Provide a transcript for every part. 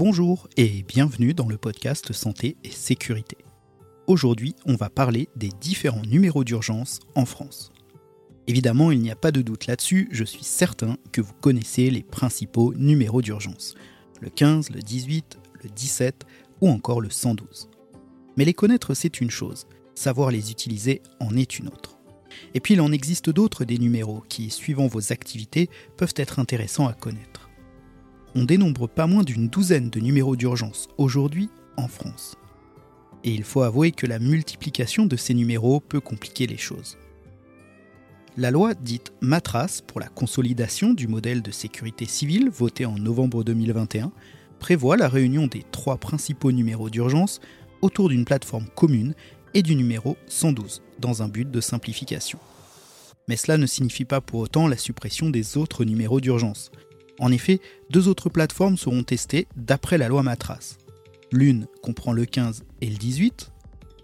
Bonjour et bienvenue dans le podcast Santé et Sécurité. Aujourd'hui, on va parler des différents numéros d'urgence en France. Évidemment, il n'y a pas de doute là-dessus, je suis certain que vous connaissez les principaux numéros d'urgence. Le 15, le 18, le 17 ou encore le 112. Mais les connaître, c'est une chose, savoir les utiliser en est une autre. Et puis il en existe d'autres des numéros qui, suivant vos activités, peuvent être intéressants à connaître. On dénombre pas moins d'une douzaine de numéros d'urgence aujourd'hui en France. Et il faut avouer que la multiplication de ces numéros peut compliquer les choses. La loi dite Matras pour la consolidation du modèle de sécurité civile votée en novembre 2021 prévoit la réunion des trois principaux numéros d'urgence autour d'une plateforme commune et du numéro 112, dans un but de simplification. Mais cela ne signifie pas pour autant la suppression des autres numéros d'urgence. En effet, deux autres plateformes seront testées d'après la loi Matras. L'une comprend le 15 et le 18,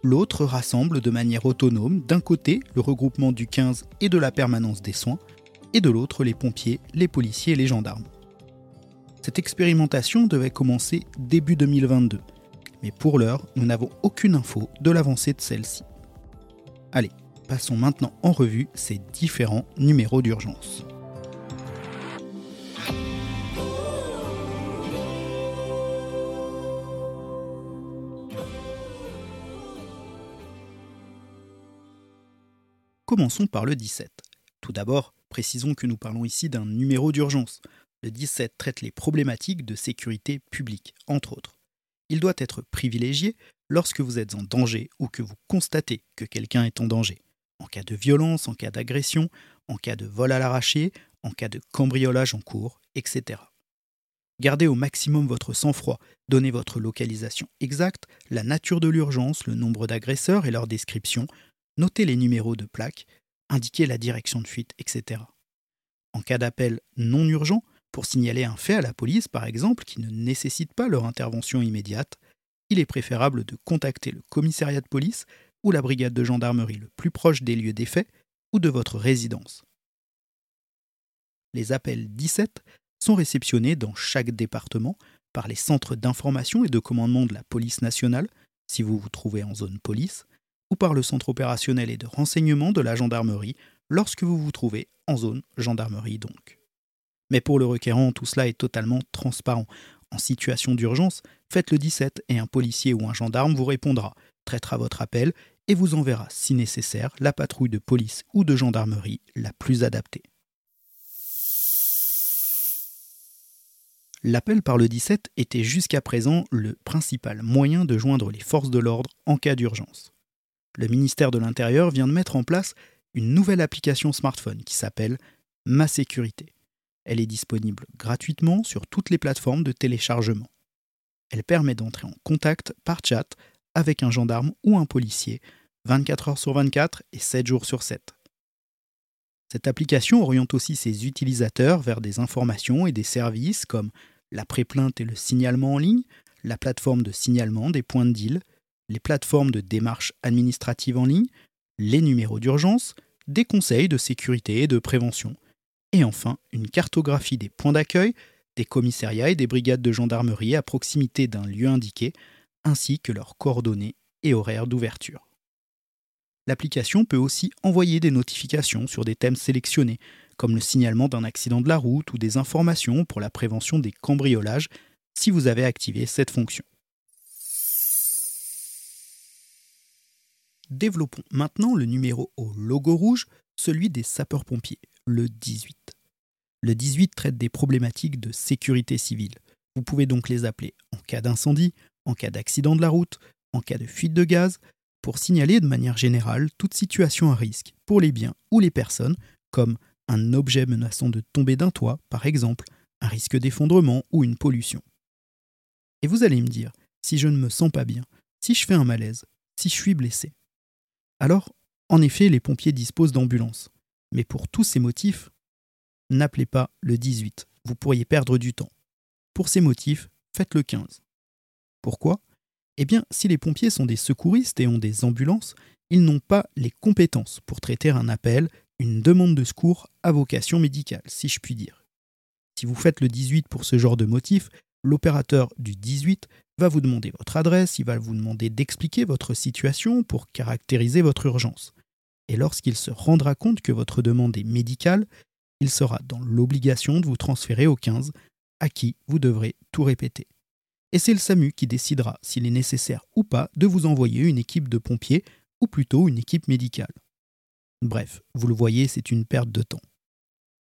l'autre rassemble de manière autonome d'un côté le regroupement du 15 et de la permanence des soins, et de l'autre les pompiers, les policiers et les gendarmes. Cette expérimentation devait commencer début 2022, mais pour l'heure, nous n'avons aucune info de l'avancée de celle-ci. Allez, passons maintenant en revue ces différents numéros d'urgence. Commençons par le 17. Tout d'abord, précisons que nous parlons ici d'un numéro d'urgence. Le 17 traite les problématiques de sécurité publique, entre autres il doit être privilégié lorsque vous êtes en danger ou que vous constatez que quelqu'un est en danger. En cas de violence, en cas d'agression, en cas de vol à l'arraché, en cas de cambriolage en cours, etc. Gardez au maximum votre sang-froid, donnez votre localisation exacte, la nature de l'urgence, le nombre d'agresseurs et leur description, notez les numéros de plaque, indiquez la direction de fuite, etc. En cas d'appel non urgent, pour signaler un fait à la police, par exemple, qui ne nécessite pas leur intervention immédiate, il est préférable de contacter le commissariat de police ou la brigade de gendarmerie le plus proche des lieux des faits ou de votre résidence. Les appels 17 sont réceptionnés dans chaque département par les centres d'information et de commandement de la police nationale, si vous vous trouvez en zone police, par le centre opérationnel et de renseignement de la gendarmerie lorsque vous vous trouvez en zone gendarmerie donc. Mais pour le requérant, tout cela est totalement transparent. En situation d'urgence, faites le 17 et un policier ou un gendarme vous répondra, traitera votre appel et vous enverra, si nécessaire, la patrouille de police ou de gendarmerie la plus adaptée. L'appel par le 17 était jusqu'à présent le principal moyen de joindre les forces de l'ordre en cas d'urgence. Le ministère de l'Intérieur vient de mettre en place une nouvelle application smartphone qui s'appelle Ma Sécurité. Elle est disponible gratuitement sur toutes les plateformes de téléchargement. Elle permet d'entrer en contact par chat avec un gendarme ou un policier 24 heures sur 24 et 7 jours sur 7. Cette application oriente aussi ses utilisateurs vers des informations et des services comme la pré-plainte et le signalement en ligne, la plateforme de signalement des points de deal, les plateformes de démarche administrative en ligne, les numéros d'urgence, des conseils de sécurité et de prévention, et enfin une cartographie des points d'accueil, des commissariats et des brigades de gendarmerie à proximité d'un lieu indiqué, ainsi que leurs coordonnées et horaires d'ouverture. L'application peut aussi envoyer des notifications sur des thèmes sélectionnés, comme le signalement d'un accident de la route ou des informations pour la prévention des cambriolages, si vous avez activé cette fonction. Développons maintenant le numéro au logo rouge, celui des sapeurs-pompiers le 18. Le 18 traite des problématiques de sécurité civile. Vous pouvez donc les appeler en cas d'incendie, en cas d'accident de la route, en cas de fuite de gaz, pour signaler de manière générale toute situation à risque pour les biens ou les personnes, comme un objet menaçant de tomber d'un toit, par exemple, un risque d'effondrement ou une pollution. Et vous allez me dire, si je ne me sens pas bien, si je fais un malaise, si je suis blessé. Alors, en effet, les pompiers disposent d'ambulances. Mais pour tous ces motifs, n'appelez pas le 18, vous pourriez perdre du temps. Pour ces motifs, faites le 15. Pourquoi? Eh bien, si les pompiers sont des secouristes et ont des ambulances, ils n'ont pas les compétences pour traiter un appel, une demande de secours à vocation médicale, si je puis dire. Si vous faites le 18 pour ce genre de motif, l'opérateur du 18 va vous demander votre adresse, il va vous demander d'expliquer votre situation pour caractériser votre urgence. Et lorsqu'il se rendra compte que votre demande est médicale, il sera dans l'obligation de vous transférer au 15, à qui vous devrez tout répéter. Et c'est le SAMU qui décidera s'il est nécessaire ou pas de vous envoyer une équipe de pompiers, ou plutôt une équipe médicale. Bref, vous le voyez, c'est une perte de temps.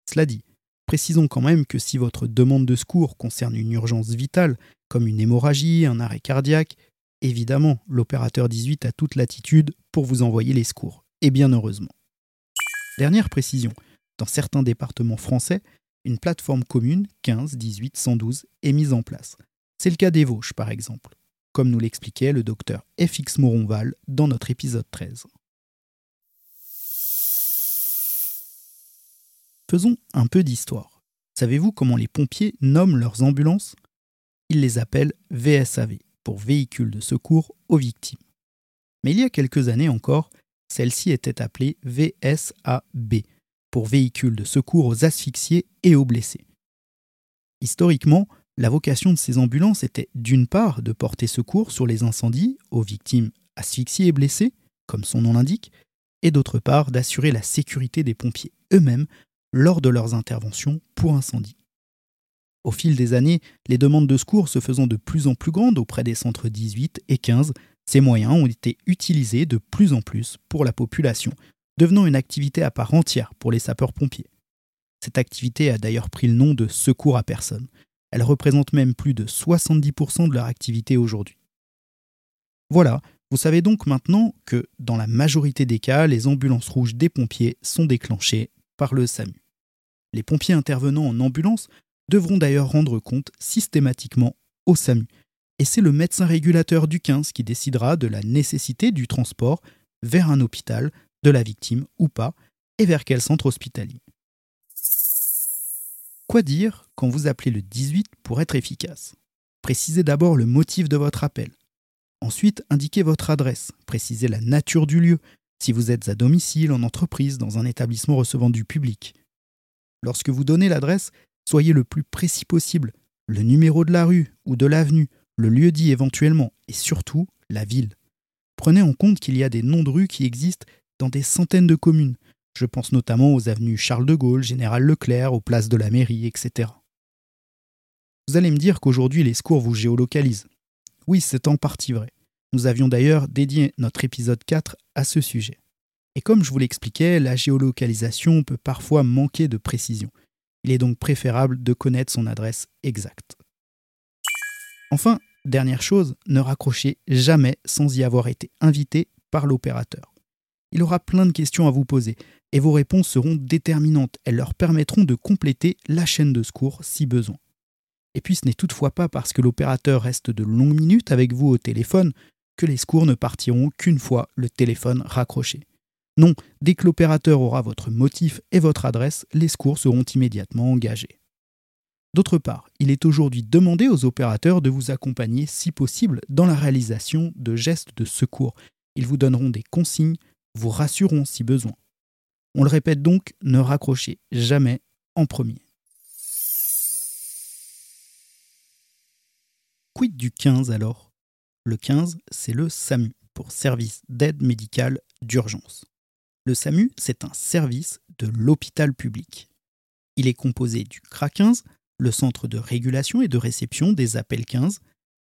Cela dit, précisons quand même que si votre demande de secours concerne une urgence vitale, comme une hémorragie, un arrêt cardiaque, évidemment, l'opérateur 18 a toute latitude pour vous envoyer les secours, et bien heureusement. Dernière précision, dans certains départements français, une plateforme commune 15, 18, 112 est mise en place. C'est le cas des Vosges, par exemple, comme nous l'expliquait le docteur FX Moronval dans notre épisode 13. Faisons un peu d'histoire. Savez-vous comment les pompiers nomment leurs ambulances? Ils les appellent VSAV, pour véhicules de secours aux victimes. Mais il y a quelques années encore, celle-ci était appelée VSAB, pour véhicules de secours aux asphyxiés et aux blessés. Historiquement, la vocation de ces ambulances était d'une part de porter secours sur les incendies aux victimes asphyxiées et blessées, comme son nom l'indique, et d'autre part d'assurer la sécurité des pompiers eux-mêmes lors de leurs interventions pour incendie. Au fil des années, les demandes de secours se faisant de plus en plus grandes auprès des centres 18 et 15, ces moyens ont été utilisés de plus en plus pour la population, devenant une activité à part entière pour les sapeurs-pompiers. Cette activité a d'ailleurs pris le nom de secours à personne. Elle représente même plus de 70% de leur activité aujourd'hui. Voilà, vous savez donc maintenant que dans la majorité des cas, les ambulances rouges des pompiers sont déclenchées par le SAMU. Les pompiers intervenant en ambulance devront d'ailleurs rendre compte systématiquement au SAMU. Et c'est le médecin régulateur du 15 qui décidera de la nécessité du transport vers un hôpital de la victime ou pas, et vers quel centre hospitalier. Quoi dire quand vous appelez le 18 pour être efficace? Précisez d'abord le motif de votre appel. Ensuite, indiquez votre adresse, précisez la nature du lieu, si vous êtes à domicile, en entreprise, dans un établissement recevant du public. Lorsque vous donnez l'adresse, soyez le plus précis possible, le numéro de la rue ou de l'avenue, le lieu dit éventuellement, et surtout la ville. Prenez en compte qu'il y a des noms de rues qui existent dans des centaines de communes. Je pense notamment aux avenues Charles de Gaulle, Général Leclerc, aux places de la mairie, etc. Vous allez me dire qu'aujourd'hui les secours vous géolocalisent. Oui, c'est en partie vrai. Nous avions d'ailleurs dédié notre épisode 4 à ce sujet. Et comme je vous l'expliquais, la géolocalisation peut parfois manquer de précision. Il est donc préférable de connaître son adresse exacte. Enfin, dernière chose, ne raccrochez jamais sans y avoir été invité par l'opérateur. Il aura plein de questions à vous poser et vos réponses seront déterminantes. Elles leur permettront de compléter la chaîne de secours si besoin. Et puis ce n'est toutefois pas parce que l'opérateur reste de longues minutes avec vous au téléphone que les secours ne partiront qu'une fois le téléphone raccroché. Non, dès que l'opérateur aura votre motif et votre adresse, les secours seront immédiatement engagés. D'autre part, il est aujourd'hui demandé aux opérateurs de vous accompagner si possible dans la réalisation de gestes de secours. Ils vous donneront des consignes, vous rassureront si besoin. On le répète donc, ne raccrochez jamais en premier. Quid du 15 alors? Le 15, c'est le SAMU, pour service d'aide médicale d'urgence. Le SAMU, c'est un service de l'hôpital public. Il est composé du CRA 15, le centre de régulation et de réception des appels 15,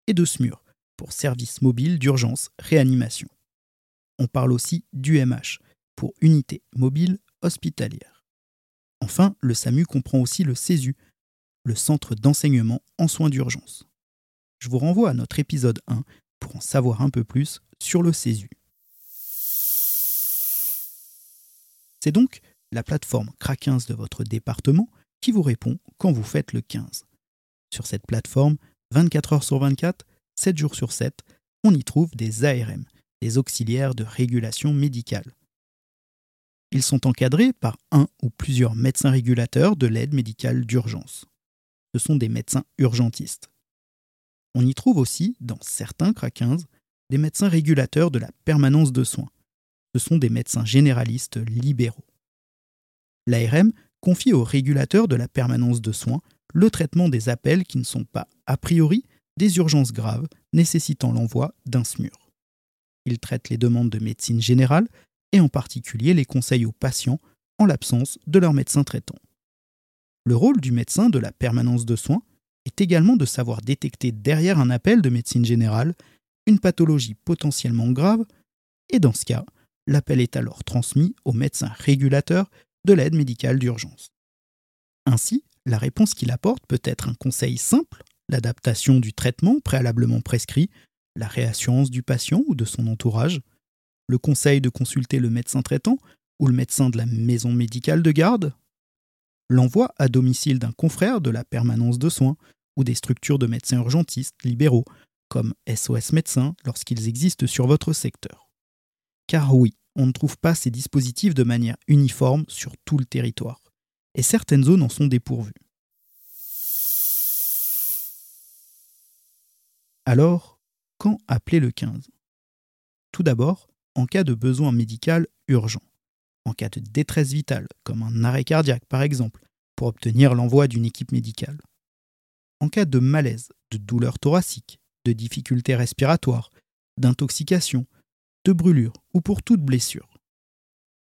et de SMUR, pour service mobile d'urgence réanimation. On parle aussi d'UMH, pour unité mobile hospitalière. Enfin, le SAMU comprend aussi le CESU, le centre d'enseignement en soins d'urgence. Je vous renvoie à notre épisode 1 pour en savoir un peu plus sur le CESU. C'est donc la plateforme CRA15 de votre département qui vous répond quand vous faites le 15. Sur cette plateforme, 24 heures sur 24, 7 jours sur 7, on y trouve des ARM, des auxiliaires de régulation médicale. Ils sont encadrés par un ou plusieurs médecins régulateurs de l'aide médicale d'urgence. Ce sont des médecins urgentistes. On y trouve aussi, dans certains CRA 15, des médecins régulateurs de la permanence de soins, ce sont des médecins généralistes libéraux. L'ARM confie au régulateur de la permanence de soins le traitement des appels qui ne sont pas a priori des urgences graves nécessitant l'envoi d'un SMUR. Il traite les demandes de médecine générale et en particulier les conseils aux patients en l'absence de leur médecin traitant. Le rôle du médecin de la permanence de soins est également de savoir détecter derrière un appel de médecine générale une pathologie potentiellement grave, et dans ce cas, l'appel est alors transmis au médecin régulateur de l'aide médicale d'urgence. Ainsi, la réponse qu'il apporte peut être un conseil simple, l'adaptation du traitement préalablement prescrit, la réassurance du patient ou de son entourage, le conseil de consulter le médecin traitant ou le médecin de la maison médicale de garde, l'envoi à domicile d'un confrère de la permanence de soins ou des structures de médecins urgentistes libéraux, comme SOS médecins lorsqu'ils existent sur votre secteur. Car oui, on ne trouve pas ces dispositifs de manière uniforme sur tout le territoire, et certaines zones en sont dépourvues. Alors, quand appeler le 15 Tout d'abord, en cas de besoin médical urgent, en cas de détresse vitale, comme un arrêt cardiaque par exemple, pour obtenir l'envoi d'une équipe médicale. En cas de malaise, de douleur thoracique, de difficultés respiratoires, d'intoxication, de brûlure ou pour toute blessure.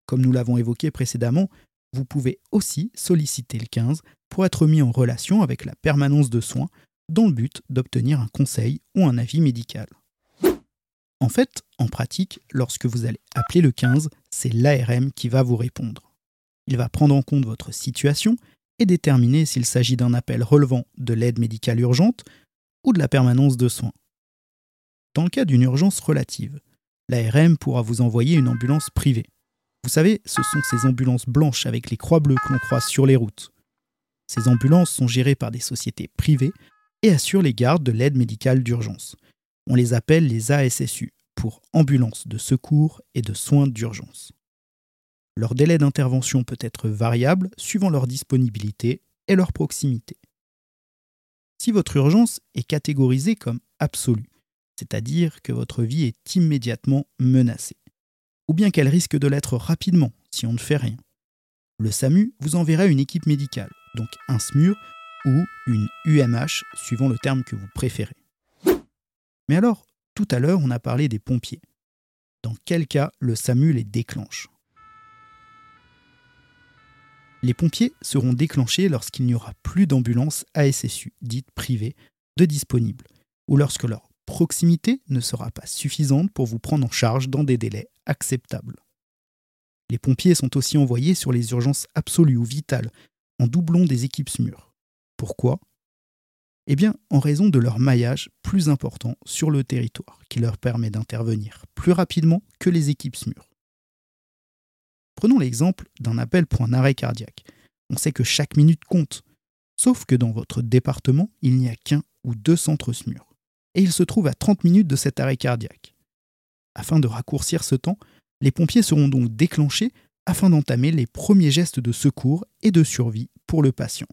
Comme nous l'avons évoqué précédemment, vous pouvez aussi solliciter le 15 pour être mis en relation avec la permanence de soins dans le but d'obtenir un conseil ou un avis médical. En fait, en pratique, lorsque vous allez appeler le 15, c'est l'ARM qui va vous répondre. Il va prendre en compte votre situation et déterminer s'il s'agit d'un appel relevant de l'aide médicale urgente ou de la permanence de soins. Dans le cas d'une urgence relative, l'ARM pourra vous envoyer une ambulance privée. Vous savez, ce sont ces ambulances blanches avec les croix bleues que l'on croise sur les routes. Ces ambulances sont gérées par des sociétés privées et assurent les gardes de l'aide médicale d'urgence. On les appelle les ASSU, pour ambulances de secours et de soins d'urgence. Leur délai d'intervention peut être variable suivant leur disponibilité et leur proximité. Si votre urgence est catégorisée comme absolue, c'est-à-dire que votre vie est immédiatement menacée, ou bien qu'elle risque de l'être rapidement si on ne fait rien, le SAMU vous enverra une équipe médicale, donc un SMUR ou une UMH, suivant le terme que vous préférez. Mais alors, tout à l'heure, on a parlé des pompiers. Dans quel cas le SAMU les déclenche? Les pompiers seront déclenchés lorsqu'il n'y aura plus d'ambulances ASSU, dites privées, de disponibles, ou lorsque leur proximité ne sera pas suffisante pour vous prendre en charge dans des délais acceptables. Les pompiers sont aussi envoyés sur les urgences absolues ou vitales, en doublon des équipes SMUR. Pourquoi? Eh bien, en raison de leur maillage plus important sur le territoire, qui leur permet d'intervenir plus rapidement que les équipes SMUR. Prenons l'exemple d'un appel pour un arrêt cardiaque. On sait que chaque minute compte, sauf que dans votre département, il n'y a qu'un ou deux centres SMUR, et il se trouve à 30 minutes de cet arrêt cardiaque. Afin de raccourcir ce temps, les pompiers seront donc déclenchés afin d'entamer les premiers gestes de secours et de survie pour le patient,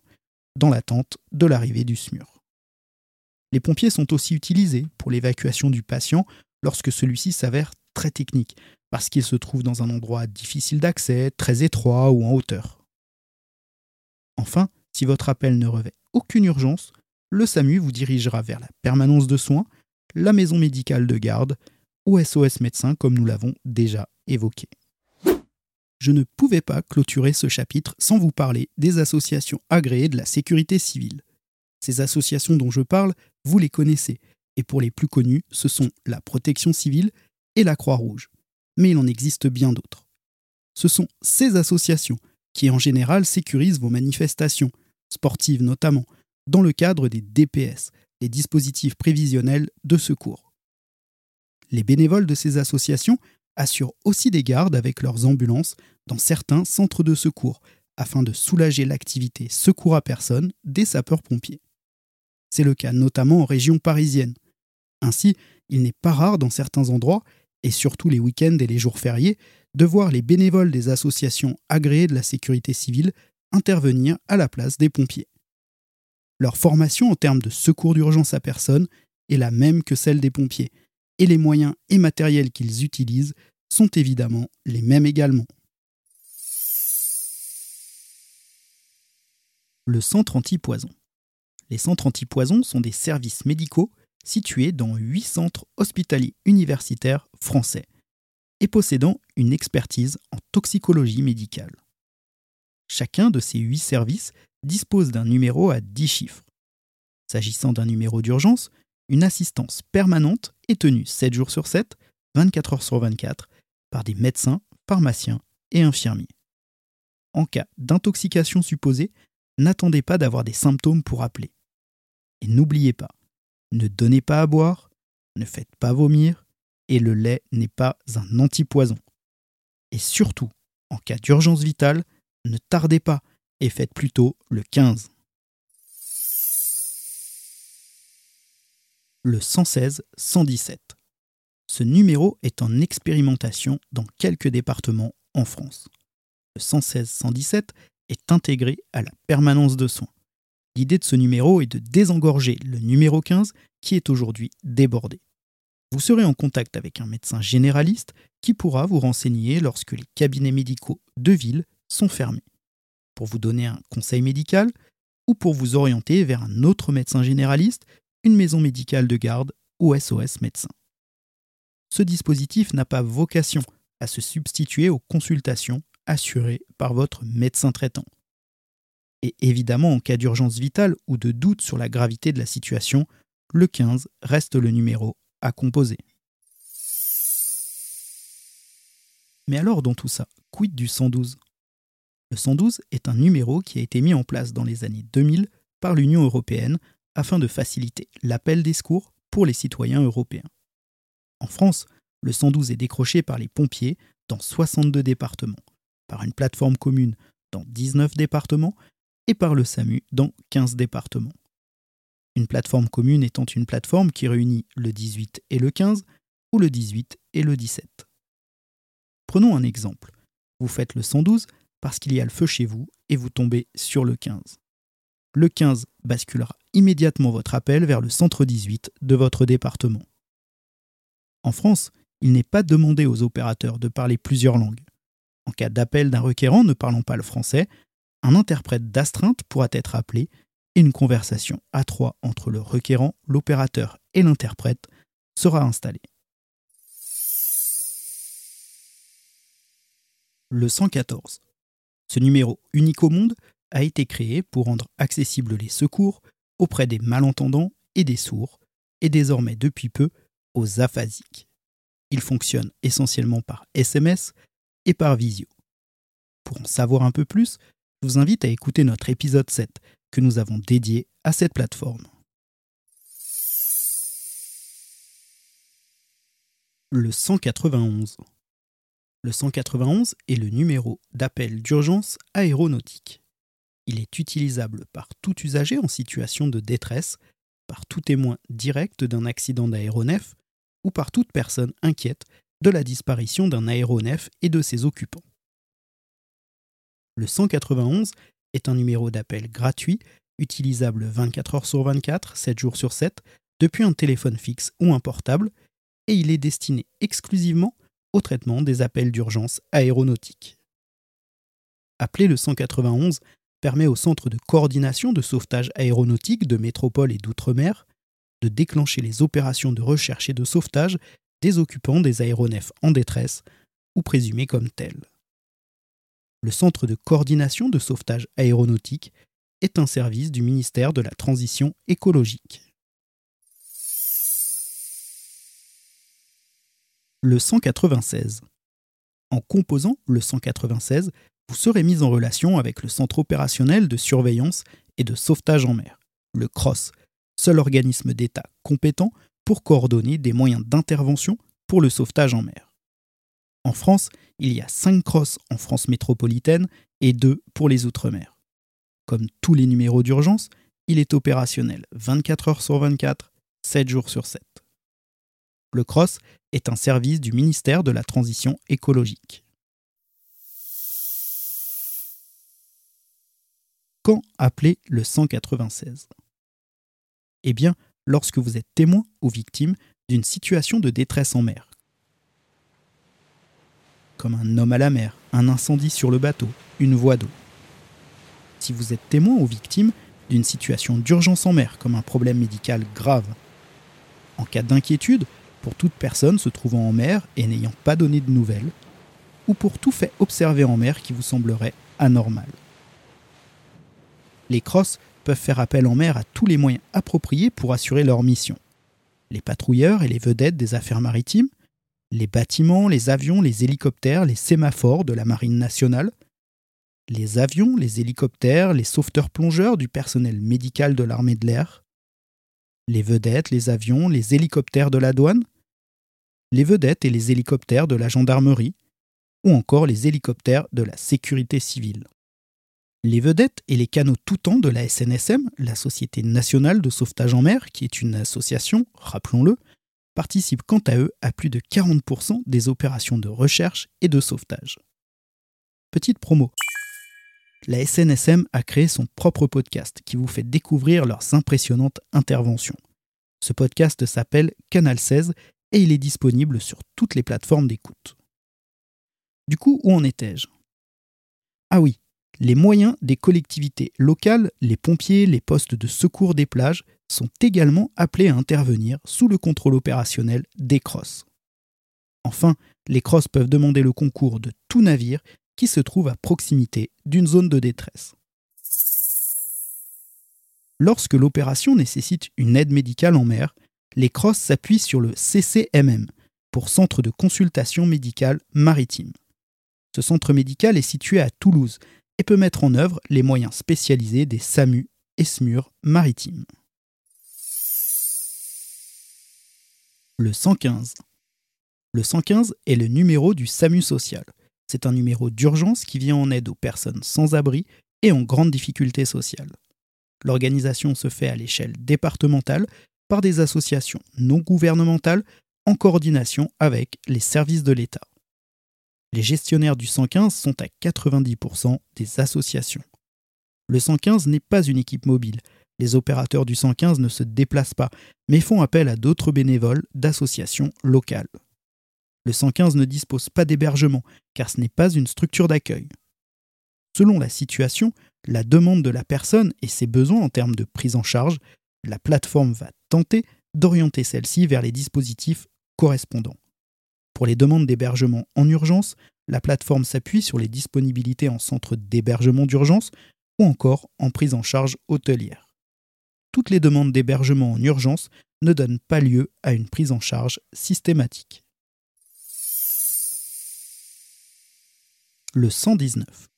dans l'attente de l'arrivée du SMUR. Les pompiers sont aussi utilisés pour l'évacuation du patient lorsque celui-ci s'avère très technique, parce qu'il se trouve dans un endroit difficile d'accès, très étroit ou en hauteur. Enfin, si votre appel ne revêt aucune urgence, le SAMU vous dirigera vers la permanence de soins, la maison médicale de garde ou SOS médecin comme nous l'avons déjà évoqué. Je ne pouvais pas clôturer ce chapitre sans vous parler des associations agréées de la sécurité civile. Ces associations dont je parle vous les connaissez. Et pour les plus connus, ce sont la Protection civile et la Croix-Rouge. Mais il en existe bien d'autres. Ce sont ces associations qui en général sécurisent vos manifestations, sportives notamment, dans le cadre des DPS, les dispositifs prévisionnels de secours. Les bénévoles de ces associations assurent aussi des gardes avec leurs ambulances dans certains centres de secours, afin de soulager l'activité secours à personne des sapeurs-pompiers. C'est le cas notamment en région parisienne. Ainsi, il n'est pas rare dans certains endroits, et surtout les week-ends et les jours fériés, de voir les bénévoles des associations agréées de la sécurité civile intervenir à la place des pompiers. Leur formation en termes de secours d'urgence à personne est la même que celle des pompiers, et les moyens et matériels qu'ils utilisent sont évidemment les mêmes également. Le centre anti-poison. Les centres antipoison sont des services médicaux situés dans huit centres hospitaliers universitaires français et possédant une expertise en toxicologie médicale. Chacun de ces huit services dispose d'un numéro à 10 chiffres. S'agissant d'un numéro d'urgence, une assistance permanente est tenue 7 jours sur 7, 24 heures sur 24, par des médecins, pharmaciens et infirmiers. En cas d'intoxication supposée, n'attendez pas d'avoir des symptômes pour appeler. Et n'oubliez pas, ne donnez pas à boire, ne faites pas vomir, et le lait n'est pas un antipoison. Et surtout, en cas d'urgence vitale, ne tardez pas et faites plutôt le 15. Le 116-117. Ce numéro est en expérimentation dans quelques départements en France. Le 116-117 est intégré à la permanence de soins. L'idée de ce numéro est de désengorger le numéro 15 qui est aujourd'hui débordé. Vous serez en contact avec un médecin généraliste qui pourra vous renseigner lorsque les cabinets médicaux de ville sont fermés, pour vous donner un conseil médical ou pour vous orienter vers un autre médecin généraliste, une maison médicale de garde ou SOS médecin. Ce dispositif n'a pas vocation à se substituer aux consultations assurées par votre médecin traitant. Et évidemment, en cas d'urgence vitale ou de doute sur la gravité de la situation, le 15 reste le numéro à composer. Mais alors dans tout ça, quid du 112 Le 112 est un numéro qui a été mis en place dans les années 2000 par l'Union européenne afin de faciliter l'appel des secours pour les citoyens européens. En France, le 112 est décroché par les pompiers dans 62 départements, par une plateforme commune dans 19 départements et par le SAMU dans 15 départements. Une plateforme commune étant une plateforme qui réunit le 18 et le 15 ou le 18 et le 17. Prenons un exemple. Vous faites le 112 parce qu'il y a le feu chez vous et vous tombez sur le 15. Le 15 basculera immédiatement votre appel vers le centre 18 de votre département. En France, il n'est pas demandé aux opérateurs de parler plusieurs langues. En cas d'appel d'un requérant ne parlant pas le français, un interprète d'astreinte pourra être appelé et une conversation à trois entre le requérant, l'opérateur et l'interprète sera installée. Le 114. Ce numéro unique au monde a été créé pour rendre accessibles les secours auprès des malentendants et des sourds, et désormais depuis peu aux aphasiques. Il fonctionne essentiellement par SMS et par visio. Pour en savoir un peu plus, je vous invite à écouter notre épisode 7 que nous avons dédié à cette plateforme. Le 191. Le 191 est le numéro d'appel d'urgence aéronautique. Il est utilisable par tout usager en situation de détresse, par tout témoin direct d'un accident d'aéronef ou par toute personne inquiète de la disparition d'un aéronef et de ses occupants. Le 191 est un numéro d'appel gratuit, utilisable 24 heures sur 24, 7 jours sur 7, depuis un téléphone fixe ou un portable, et il est destiné exclusivement au traitement des appels d'urgence aéronautiques. Appeler le 191 permet au Centre de coordination de sauvetage aéronautique de métropole et d'outre-mer de déclencher les opérations de recherche et de sauvetage des occupants des aéronefs en détresse ou présumés comme tels le Centre de coordination de sauvetage aéronautique est un service du ministère de la Transition écologique. Le 196. En composant le 196, vous serez mis en relation avec le Centre opérationnel de surveillance et de sauvetage en mer, le CROSS, seul organisme d'État compétent pour coordonner des moyens d'intervention pour le sauvetage en mer. En France, il y a 5 crosses en France métropolitaine et 2 pour les Outre-mer. Comme tous les numéros d'urgence, il est opérationnel 24 heures sur 24, 7 jours sur 7. Le CROSS est un service du ministère de la Transition écologique. Quand appeler le 196 Eh bien, lorsque vous êtes témoin ou victime d'une situation de détresse en mer, comme un homme à la mer, un incendie sur le bateau, une voie d'eau. Si vous êtes témoin ou victime d'une situation d'urgence en mer comme un problème médical grave. En cas d'inquiétude, pour toute personne se trouvant en mer et n'ayant pas donné de nouvelles, ou pour tout fait observé en mer qui vous semblerait anormal. Les crosses peuvent faire appel en mer à tous les moyens appropriés pour assurer leur mission. Les patrouilleurs et les vedettes des affaires maritimes, les bâtiments, les avions, les hélicoptères, les sémaphores de la Marine nationale, les avions, les hélicoptères, les sauveteurs-plongeurs du personnel médical de l'armée de l'air, les vedettes, les avions, les hélicoptères de la douane, les vedettes et les hélicoptères de la gendarmerie, ou encore les hélicoptères de la sécurité civile. Les vedettes et les canaux tout temps de la SNSM, la Société nationale de sauvetage en mer, qui est une association, rappelons-le, participent quant à eux à plus de 40% des opérations de recherche et de sauvetage. Petite promo. La SNSM a créé son propre podcast qui vous fait découvrir leurs impressionnantes interventions. Ce podcast s'appelle Canal 16 et il est disponible sur toutes les plateformes d'écoute. Du coup, où en étais-je? Ah oui, les moyens des collectivités locales, les pompiers, les postes de secours des plages sont également appelés à intervenir sous le contrôle opérationnel des crosses. Enfin, les crosses peuvent demander le concours de tout navire qui se trouve à proximité d'une zone de détresse. Lorsque l'opération nécessite une aide médicale en mer, les crosses s'appuient sur le CCMM, pour Centre de consultation médicale maritime. Ce centre médical est situé à Toulouse et peut mettre en œuvre les moyens spécialisés des SAMU et SMUR maritimes. Le 115. Le 115 est le numéro du SAMU social. C'est un numéro d'urgence qui vient en aide aux personnes sans abri et en grande difficulté sociale. L'organisation se fait à l'échelle départementale par des associations non gouvernementales en coordination avec les services de l'État. Les gestionnaires du 115 sont à 90% des associations. Le 115 n'est pas une équipe mobile, les opérateurs du 115 ne se déplacent pas, mais font appel à d'autres bénévoles d'associations locales. Le 115 ne dispose pas d'hébergement, car ce n'est pas une structure d'accueil. Selon la situation, la demande de la personne et ses besoins en termes de prise en charge, la plateforme va tenter d'orienter celle-ci vers les dispositifs correspondants. Pour les demandes d'hébergement en urgence, la plateforme s'appuie sur les disponibilités en centre d'hébergement d'urgence ou encore en prise en charge hôtelière toutes les demandes d'hébergement en urgence ne donnent pas lieu à une prise en charge systématique. Le 119.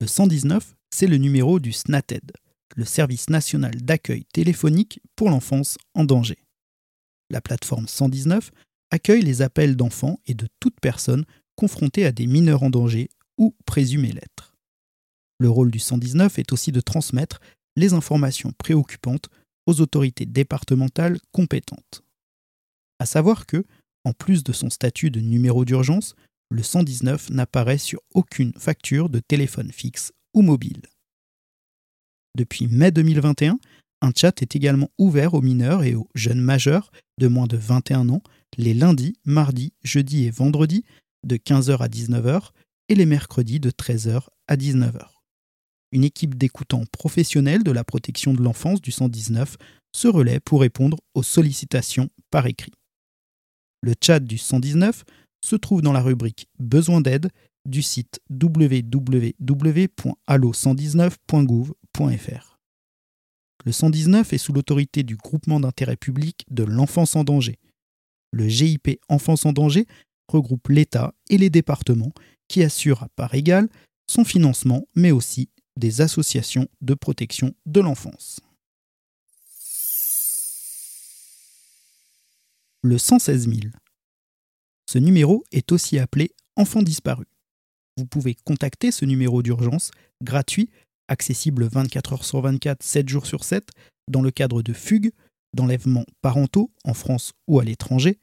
Le 119, c'est le numéro du SNATED, le service national d'accueil téléphonique pour l'enfance en danger. La plateforme 119 accueille les appels d'enfants et de toute personne confrontée à des mineurs en danger ou présumés l'être. Le rôle du 119 est aussi de transmettre les informations préoccupantes aux autorités départementales compétentes. À savoir que, en plus de son statut de numéro d'urgence, le 119 n'apparaît sur aucune facture de téléphone fixe ou mobile. Depuis mai 2021, un chat est également ouvert aux mineurs et aux jeunes majeurs de moins de 21 ans les lundis, mardis, jeudis et vendredis de 15h à 19h et les mercredis de 13h à 19h une équipe d'écoutants professionnels de la protection de l'enfance du 119 se relaie pour répondre aux sollicitations par écrit. Le chat du 119 se trouve dans la rubrique Besoin d'aide du site www.allo119.gouv.fr. Le 119 est sous l'autorité du groupement d'intérêt public de l'enfance en danger. Le GIP Enfance en danger regroupe l'État et les départements qui assurent à part égale son financement mais aussi des associations de protection de l'enfance. Le 116 000. Ce numéro est aussi appelé Enfant disparu. Vous pouvez contacter ce numéro d'urgence gratuit, accessible 24 heures sur 24, 7 jours sur 7, dans le cadre de fugues, d'enlèvements parentaux en France ou à l'étranger,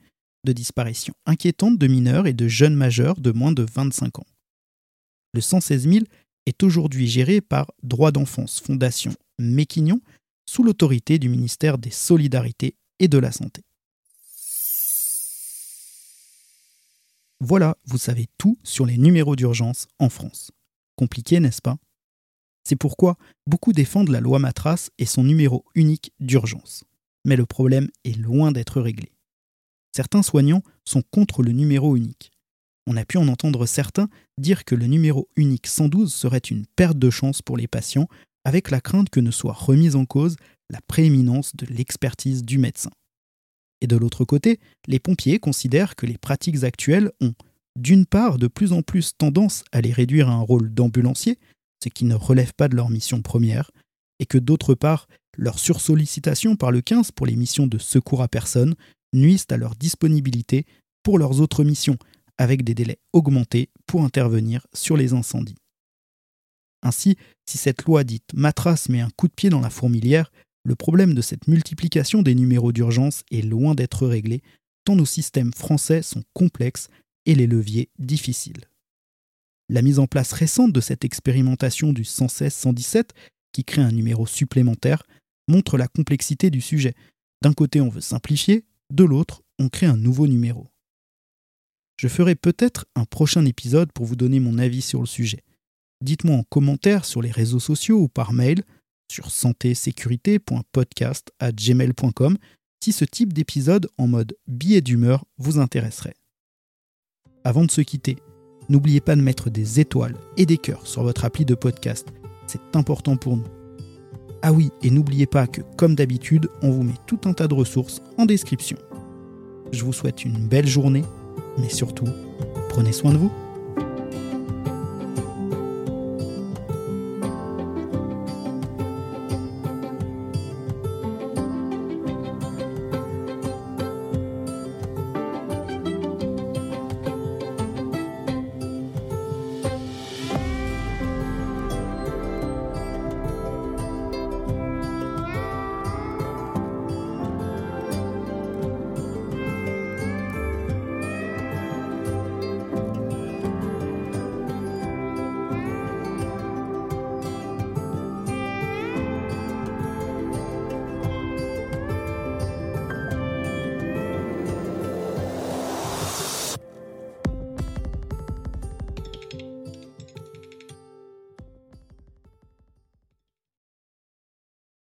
de disparitions inquiétantes de mineurs et de jeunes majeurs de moins de 25 ans. Le 116 000 est aujourd'hui géré par Droits d'enfance Fondation Méquignon sous l'autorité du ministère des Solidarités et de la Santé. Voilà, vous savez tout sur les numéros d'urgence en France. Compliqué, n'est-ce pas? C'est pourquoi beaucoup défendent la loi Matras et son numéro unique d'urgence. Mais le problème est loin d'être réglé. Certains soignants sont contre le numéro unique. On a pu en entendre certains dire que le numéro unique 112 serait une perte de chance pour les patients, avec la crainte que ne soit remise en cause la prééminence de l'expertise du médecin. Et de l'autre côté, les pompiers considèrent que les pratiques actuelles ont, d'une part, de plus en plus tendance à les réduire à un rôle d'ambulancier, ce qui ne relève pas de leur mission première, et que d'autre part, leur sursollicitation par le 15 pour les missions de secours à personne nuisent à leur disponibilité pour leurs autres missions, avec des délais augmentés pour intervenir sur les incendies. Ainsi, si cette loi dite matras met un coup de pied dans la fourmilière, le problème de cette multiplication des numéros d'urgence est loin d'être réglé, tant nos systèmes français sont complexes et les leviers difficiles. La mise en place récente de cette expérimentation du 116-117, qui crée un numéro supplémentaire, montre la complexité du sujet. D'un côté, on veut simplifier, de l'autre, on crée un nouveau numéro. Je ferai peut-être un prochain épisode pour vous donner mon avis sur le sujet. Dites-moi en commentaire sur les réseaux sociaux ou par mail sur santésécurité.podcast@gmail.com si ce type d'épisode en mode billet d'humeur vous intéresserait. Avant de se quitter, n'oubliez pas de mettre des étoiles et des cœurs sur votre appli de podcast. C'est important pour nous. Ah oui, et n'oubliez pas que, comme d'habitude, on vous met tout un tas de ressources en description. Je vous souhaite une belle journée, mais surtout, prenez soin de vous.